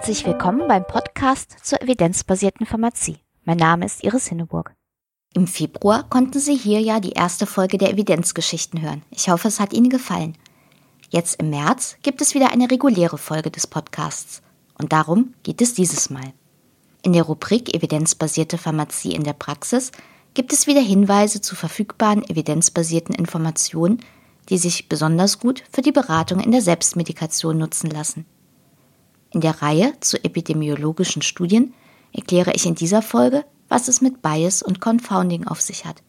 Herzlich willkommen beim Podcast zur evidenzbasierten Pharmazie. Mein Name ist Iris Hinneburg. Im Februar konnten Sie hier ja die erste Folge der Evidenzgeschichten hören. Ich hoffe, es hat Ihnen gefallen. Jetzt im März gibt es wieder eine reguläre Folge des Podcasts. Und darum geht es dieses Mal. In der Rubrik Evidenzbasierte Pharmazie in der Praxis gibt es wieder Hinweise zu verfügbaren evidenzbasierten Informationen, die sich besonders gut für die Beratung in der Selbstmedikation nutzen lassen. In der Reihe zu epidemiologischen Studien erkläre ich in dieser Folge, was es mit Bias und Confounding auf sich hat.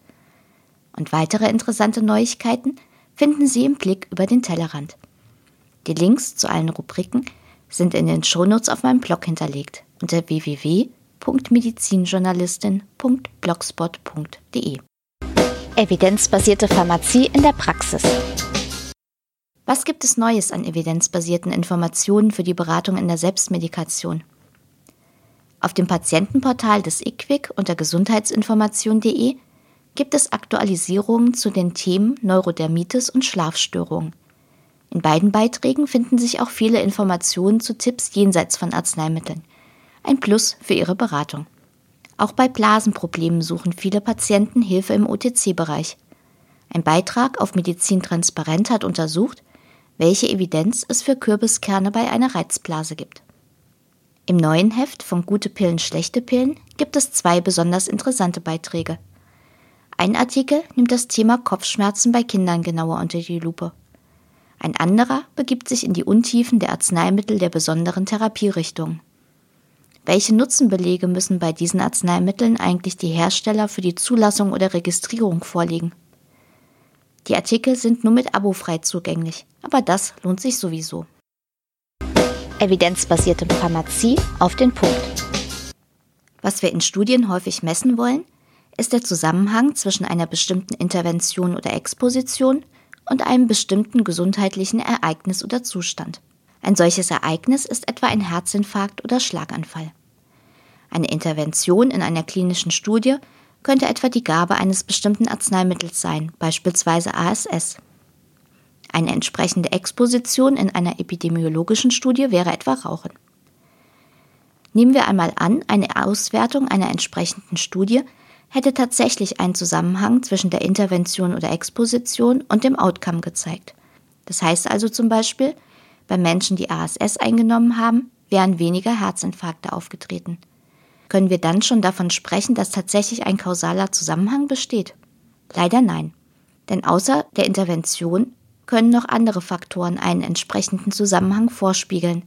Und weitere interessante Neuigkeiten finden Sie im Blick über den Tellerrand. Die Links zu allen Rubriken sind in den Shownotes auf meinem Blog hinterlegt unter www.medizinjournalistin.blogspot.de. Evidenzbasierte Pharmazie in der Praxis. Was gibt es Neues an evidenzbasierten Informationen für die Beratung in der Selbstmedikation? Auf dem Patientenportal des IQWIC unter gesundheitsinformation.de gibt es Aktualisierungen zu den Themen Neurodermitis und Schlafstörungen. In beiden Beiträgen finden sich auch viele Informationen zu Tipps jenseits von Arzneimitteln. Ein Plus für Ihre Beratung. Auch bei Blasenproblemen suchen viele Patienten Hilfe im OTC-Bereich. Ein Beitrag auf Medizin Transparent hat untersucht, welche Evidenz es für Kürbiskerne bei einer Reizblase gibt. Im neuen Heft von Gute Pillen, schlechte Pillen gibt es zwei besonders interessante Beiträge. Ein Artikel nimmt das Thema Kopfschmerzen bei Kindern genauer unter die Lupe. Ein anderer begibt sich in die Untiefen der Arzneimittel der besonderen Therapierichtungen. Welche Nutzenbelege müssen bei diesen Arzneimitteln eigentlich die Hersteller für die Zulassung oder Registrierung vorlegen? Die Artikel sind nur mit Abo frei zugänglich, aber das lohnt sich sowieso. Evidenzbasierte Pharmazie auf den Punkt. Was wir in Studien häufig messen wollen, ist der Zusammenhang zwischen einer bestimmten Intervention oder Exposition und einem bestimmten gesundheitlichen Ereignis oder Zustand. Ein solches Ereignis ist etwa ein Herzinfarkt oder Schlaganfall. Eine Intervention in einer klinischen Studie könnte etwa die Gabe eines bestimmten Arzneimittels sein, beispielsweise ASS. Eine entsprechende Exposition in einer epidemiologischen Studie wäre etwa Rauchen. Nehmen wir einmal an, eine Auswertung einer entsprechenden Studie hätte tatsächlich einen Zusammenhang zwischen der Intervention oder Exposition und dem Outcome gezeigt. Das heißt also zum Beispiel, bei Menschen, die ASS eingenommen haben, wären weniger Herzinfarkte aufgetreten. Können wir dann schon davon sprechen, dass tatsächlich ein kausaler Zusammenhang besteht? Leider nein. Denn außer der Intervention können noch andere Faktoren einen entsprechenden Zusammenhang vorspiegeln.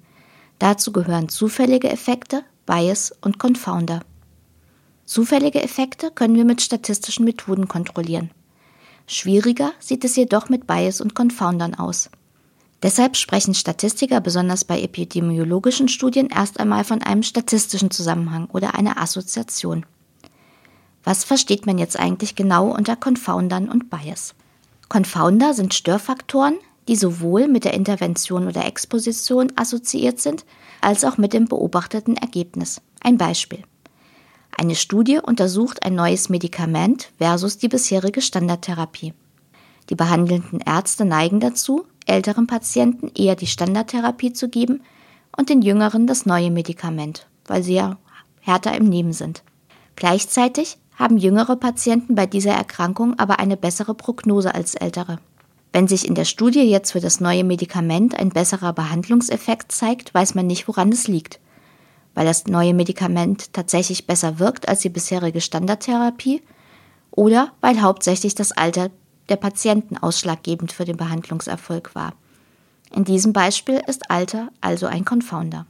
Dazu gehören zufällige Effekte, Bias und Confounder. Zufällige Effekte können wir mit statistischen Methoden kontrollieren. Schwieriger sieht es jedoch mit Bias und Confoundern aus. Deshalb sprechen Statistiker besonders bei epidemiologischen Studien erst einmal von einem statistischen Zusammenhang oder einer Assoziation. Was versteht man jetzt eigentlich genau unter Confoundern und Bias? Confounder sind Störfaktoren, die sowohl mit der Intervention oder Exposition assoziiert sind, als auch mit dem beobachteten Ergebnis. Ein Beispiel. Eine Studie untersucht ein neues Medikament versus die bisherige Standardtherapie. Die behandelnden Ärzte neigen dazu, älteren Patienten eher die Standardtherapie zu geben und den jüngeren das neue Medikament, weil sie ja härter im Nehmen sind. Gleichzeitig haben jüngere Patienten bei dieser Erkrankung aber eine bessere Prognose als ältere. Wenn sich in der Studie jetzt für das neue Medikament ein besserer Behandlungseffekt zeigt, weiß man nicht, woran es liegt. Weil das neue Medikament tatsächlich besser wirkt als die bisherige Standardtherapie oder weil hauptsächlich das Alter der Patienten ausschlaggebend für den Behandlungserfolg war. In diesem Beispiel ist Alter also ein Confounder.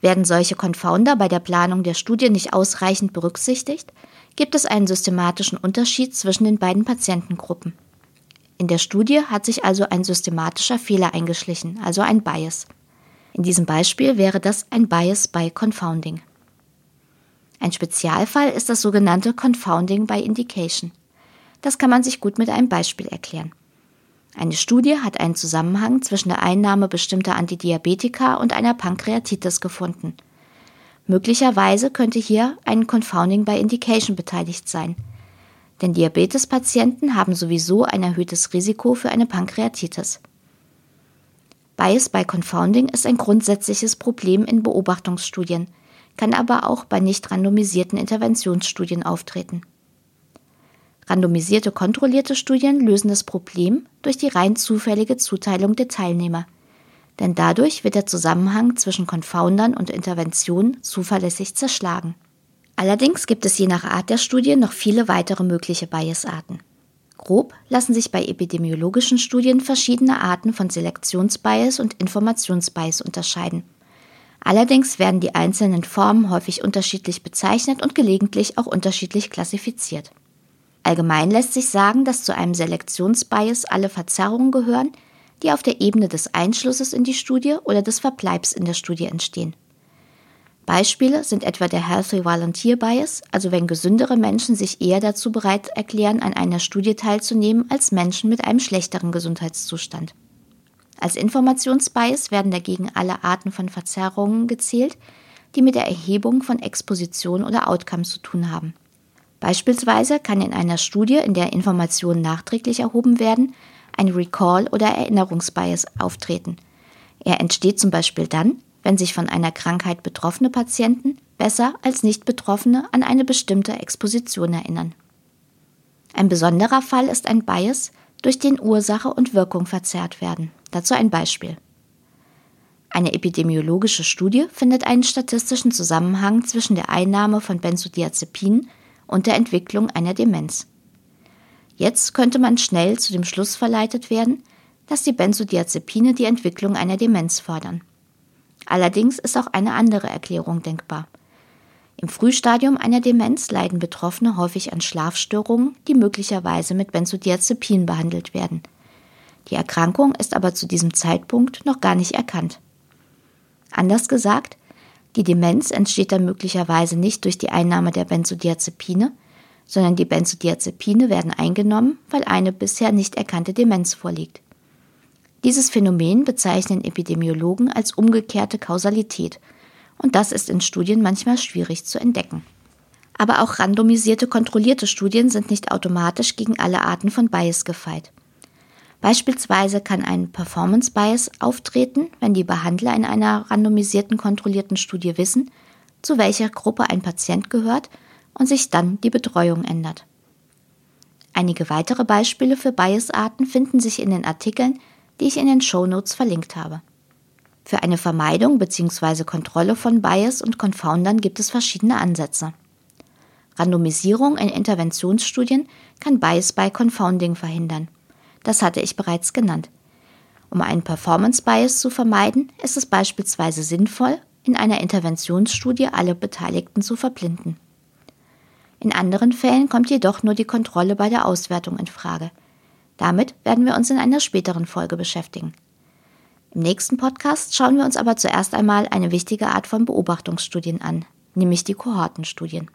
Werden solche Confounder bei der Planung der Studie nicht ausreichend berücksichtigt, gibt es einen systematischen Unterschied zwischen den beiden Patientengruppen. In der Studie hat sich also ein systematischer Fehler eingeschlichen, also ein Bias. In diesem Beispiel wäre das ein Bias by Confounding. Ein Spezialfall ist das sogenannte Confounding by Indication. Das kann man sich gut mit einem Beispiel erklären. Eine Studie hat einen Zusammenhang zwischen der Einnahme bestimmter Antidiabetika und einer Pankreatitis gefunden. Möglicherweise könnte hier ein Confounding by Indication beteiligt sein. Denn Diabetespatienten haben sowieso ein erhöhtes Risiko für eine Pankreatitis. Bias by Confounding ist ein grundsätzliches Problem in Beobachtungsstudien, kann aber auch bei nicht randomisierten Interventionsstudien auftreten. Randomisierte kontrollierte Studien lösen das Problem durch die rein zufällige Zuteilung der Teilnehmer, denn dadurch wird der Zusammenhang zwischen Confoundern und Intervention zuverlässig zerschlagen. Allerdings gibt es je nach Art der Studie noch viele weitere mögliche Biasarten. Grob lassen sich bei epidemiologischen Studien verschiedene Arten von Selektionsbias und Informationsbias unterscheiden. Allerdings werden die einzelnen Formen häufig unterschiedlich bezeichnet und gelegentlich auch unterschiedlich klassifiziert. Allgemein lässt sich sagen, dass zu einem Selektionsbias alle Verzerrungen gehören, die auf der Ebene des Einschlusses in die Studie oder des Verbleibs in der Studie entstehen. Beispiele sind etwa der Healthy Volunteer Bias, also wenn gesündere Menschen sich eher dazu bereit erklären, an einer Studie teilzunehmen, als Menschen mit einem schlechteren Gesundheitszustand. Als Informationsbias werden dagegen alle Arten von Verzerrungen gezählt, die mit der Erhebung von Exposition oder Outcome zu tun haben. Beispielsweise kann in einer Studie, in der Informationen nachträglich erhoben werden, ein Recall- oder Erinnerungsbias auftreten. Er entsteht zum Beispiel dann, wenn sich von einer Krankheit betroffene Patienten besser als nicht Betroffene an eine bestimmte Exposition erinnern. Ein besonderer Fall ist ein Bias, durch den Ursache und Wirkung verzerrt werden. Dazu ein Beispiel. Eine epidemiologische Studie findet einen statistischen Zusammenhang zwischen der Einnahme von Benzodiazepinen und der Entwicklung einer Demenz. Jetzt könnte man schnell zu dem Schluss verleitet werden, dass die Benzodiazepine die Entwicklung einer Demenz fördern. Allerdings ist auch eine andere Erklärung denkbar. Im Frühstadium einer Demenz leiden Betroffene häufig an Schlafstörungen, die möglicherweise mit Benzodiazepin behandelt werden. Die Erkrankung ist aber zu diesem Zeitpunkt noch gar nicht erkannt. Anders gesagt, die Demenz entsteht dann möglicherweise nicht durch die Einnahme der Benzodiazepine, sondern die Benzodiazepine werden eingenommen, weil eine bisher nicht erkannte Demenz vorliegt. Dieses Phänomen bezeichnen Epidemiologen als umgekehrte Kausalität, und das ist in Studien manchmal schwierig zu entdecken. Aber auch randomisierte kontrollierte Studien sind nicht automatisch gegen alle Arten von Bias gefeit. Beispielsweise kann ein Performance Bias auftreten, wenn die Behandler in einer randomisierten kontrollierten Studie wissen, zu welcher Gruppe ein Patient gehört und sich dann die Betreuung ändert. Einige weitere Beispiele für Biasarten finden sich in den Artikeln die ich in den Show Notes verlinkt habe. Für eine Vermeidung bzw. Kontrolle von Bias und Confoundern gibt es verschiedene Ansätze. Randomisierung in Interventionsstudien kann Bias by Confounding verhindern. Das hatte ich bereits genannt. Um einen Performance Bias zu vermeiden, ist es beispielsweise sinnvoll, in einer Interventionsstudie alle Beteiligten zu verblinden. In anderen Fällen kommt jedoch nur die Kontrolle bei der Auswertung in Frage – damit werden wir uns in einer späteren Folge beschäftigen. Im nächsten Podcast schauen wir uns aber zuerst einmal eine wichtige Art von Beobachtungsstudien an, nämlich die Kohortenstudien.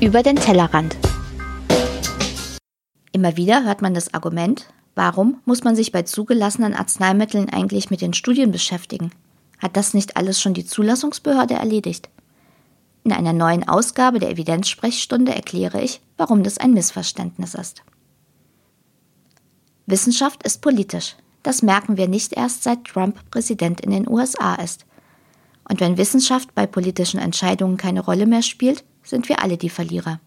Über den Tellerrand. Immer wieder hört man das Argument, warum muss man sich bei zugelassenen Arzneimitteln eigentlich mit den Studien beschäftigen? Hat das nicht alles schon die Zulassungsbehörde erledigt? In einer neuen Ausgabe der Evidenzsprechstunde erkläre ich, warum das ein Missverständnis ist. Wissenschaft ist politisch. Das merken wir nicht erst seit Trump Präsident in den USA ist. Und wenn Wissenschaft bei politischen Entscheidungen keine Rolle mehr spielt, sind wir alle die Verlierer.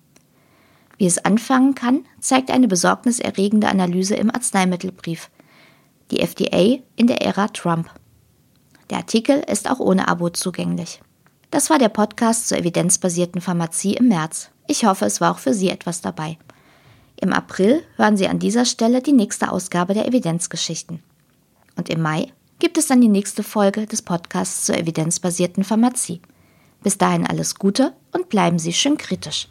Wie es anfangen kann, zeigt eine besorgniserregende Analyse im Arzneimittelbrief. Die FDA in der Ära Trump. Der Artikel ist auch ohne Abo zugänglich. Das war der Podcast zur evidenzbasierten Pharmazie im März. Ich hoffe, es war auch für Sie etwas dabei. Im April hören Sie an dieser Stelle die nächste Ausgabe der Evidenzgeschichten. Und im Mai gibt es dann die nächste Folge des Podcasts zur evidenzbasierten Pharmazie. Bis dahin alles Gute und bleiben Sie schön kritisch.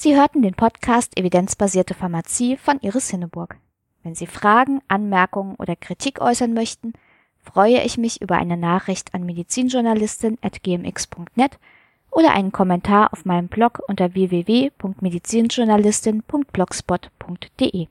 Sie hörten den Podcast Evidenzbasierte Pharmazie von Iris Hinneburg. Wenn Sie Fragen, Anmerkungen oder Kritik äußern möchten, freue ich mich über eine Nachricht an medizinjournalistin.gmx.net oder einen Kommentar auf meinem Blog unter www.medizinjournalistin.blogspot.de.